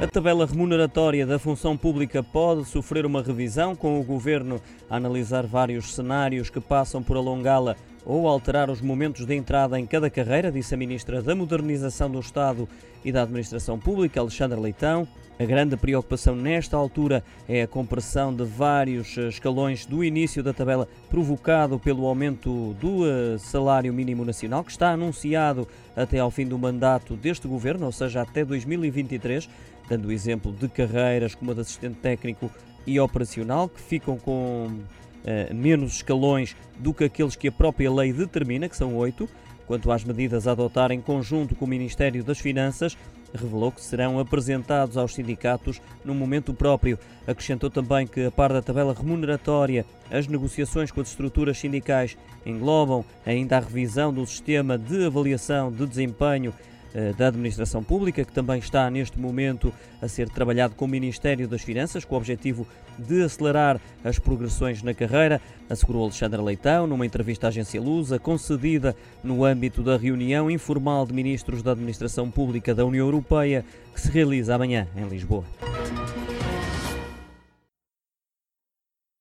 A tabela remuneratória da função pública pode sofrer uma revisão, com o Governo a analisar vários cenários que passam por alongá-la ou alterar os momentos de entrada em cada carreira, disse a Ministra da Modernização do Estado e da Administração Pública, Alexandra Leitão. A grande preocupação nesta altura é a compressão de vários escalões do início da tabela, provocado pelo aumento do eh, salário mínimo nacional, que está anunciado até ao fim do mandato deste governo, ou seja, até 2023, dando o exemplo de carreiras como a de assistente técnico e operacional, que ficam com menos escalões do que aqueles que a própria lei determina, que são oito. Quanto às medidas a adotar em conjunto com o Ministério das Finanças, revelou que serão apresentados aos sindicatos no momento próprio. Acrescentou também que, a par da tabela remuneratória, as negociações com as estruturas sindicais englobam ainda a revisão do sistema de avaliação de desempenho eh, da Administração Pública, que também está neste momento a ser trabalhado com o Ministério das Finanças, com o objetivo de acelerar as progressões na carreira, assegurou Alexandre Leitão numa entrevista à agência Lusa, concedida no âmbito da reunião informal de ministros da Administração Pública da União Europeia, que se realiza amanhã em Lisboa.